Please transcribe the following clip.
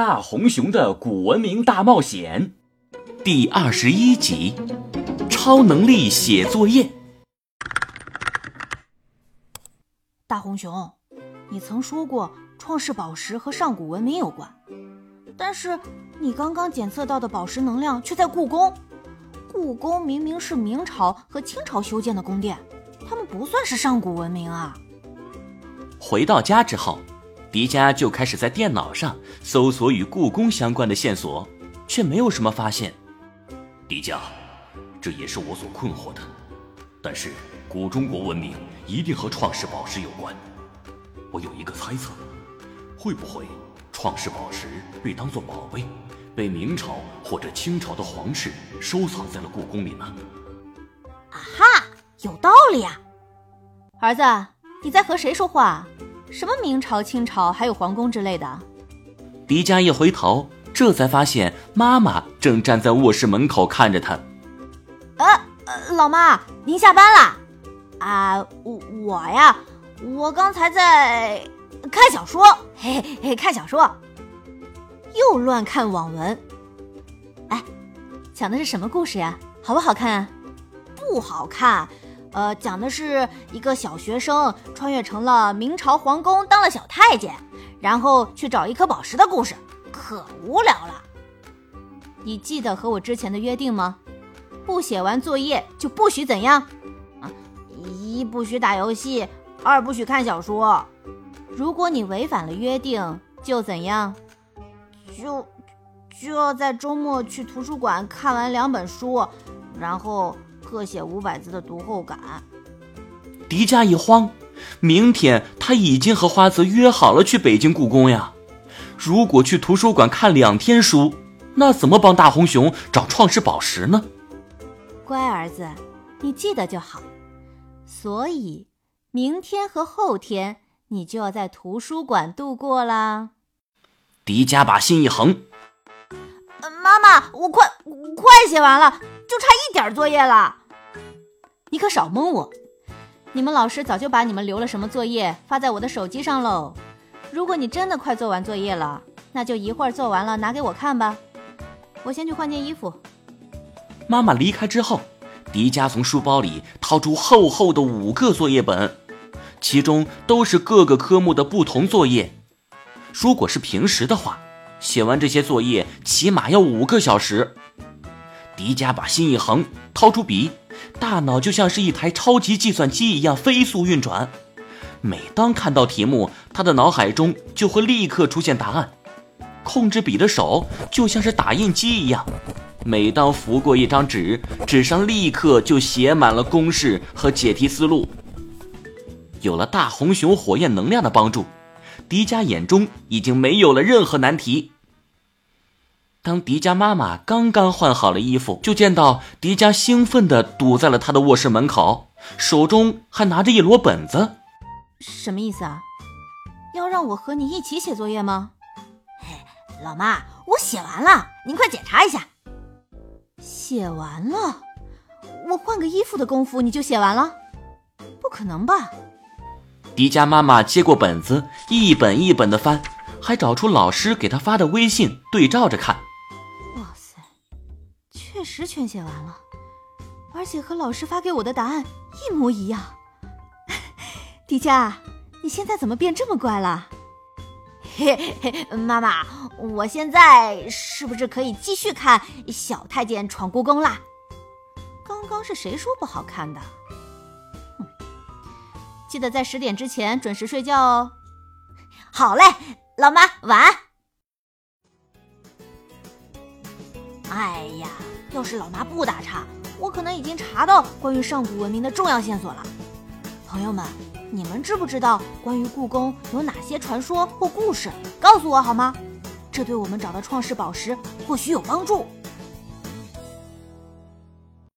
大红熊的古文明大冒险第二十一集：超能力写作业。大红熊，你曾说过创世宝石和上古文明有关，但是你刚刚检测到的宝石能量却在故宫。故宫明明是明朝和清朝修建的宫殿，他们不算是上古文明啊。回到家之后，迪迦就开始在电脑上搜索与故宫相关的线索，却没有什么发现。迪迦，这也是我所困惑的。但是古中国文明一定和创世宝石有关。我有一个猜测，会不会创世宝石被当作宝贝，被明朝或者清朝的皇室收藏在了故宫里呢？啊哈，有道理啊！儿子。你在和谁说话？什么明朝、清朝，还有皇宫之类的？迪迦一回头，这才发现妈妈正站在卧室门口看着他。呃，老妈，您下班啦？啊，我呀，我刚才在看小说，嘿嘿，看小说，又乱看网文。哎，讲的是什么故事呀？好不好看啊？不好看。呃，讲的是一个小学生穿越成了明朝皇宫，当了小太监，然后去找一颗宝石的故事，可无聊了。你记得和我之前的约定吗？不写完作业就不许怎样？啊，一不许打游戏，二不许看小说。如果你违反了约定，就怎样？就就要在周末去图书馆看完两本书，然后。各写五百字的读后感。迪迦一慌，明天他已经和花泽约好了去北京故宫呀。如果去图书馆看两天书，那怎么帮大红熊找创世宝石呢？乖儿子，你记得就好。所以，明天和后天你就要在图书馆度过啦。迪迦把心一横，妈妈，我快快写完了，就差一点作业了。你可少蒙我！你们老师早就把你们留了什么作业发在我的手机上喽。如果你真的快做完作业了，那就一会儿做完了拿给我看吧。我先去换件衣服。妈妈离开之后，迪迦从书包里掏出厚厚的五个作业本，其中都是各个科目的不同作业。如果是平时的话，写完这些作业起码要五个小时。迪迦把心一横，掏出笔。大脑就像是一台超级计算机一样飞速运转，每当看到题目，他的脑海中就会立刻出现答案。控制笔的手就像是打印机一样，每当拂过一张纸，纸上立刻就写满了公式和解题思路。有了大红熊火焰能量的帮助，迪迦眼中已经没有了任何难题。当迪迦妈妈刚刚换好了衣服，就见到迪迦兴奋地堵在了他的卧室门口，手中还拿着一摞本子。什么意思啊？要让我和你一起写作业吗？嘿，老妈，我写完了，您快检查一下。写完了？我换个衣服的功夫你就写完了？不可能吧？迪迦妈妈接过本子，一本一本的翻，还找出老师给他发的微信，对照着看。十全写完了，而且和老师发给我的答案一模一样。迪迦，你现在怎么变这么乖了？嘿嘿，妈妈，我现在是不是可以继续看《小太监闯故宫》啦？刚刚是谁说不好看的？记得在十点之前准时睡觉哦。好嘞，老妈，晚安。哎呀！要是老妈不打岔，我可能已经查到关于上古文明的重要线索了。朋友们，你们知不知道关于故宫有哪些传说或故事？告诉我好吗？这对我们找到创世宝石或许有帮助。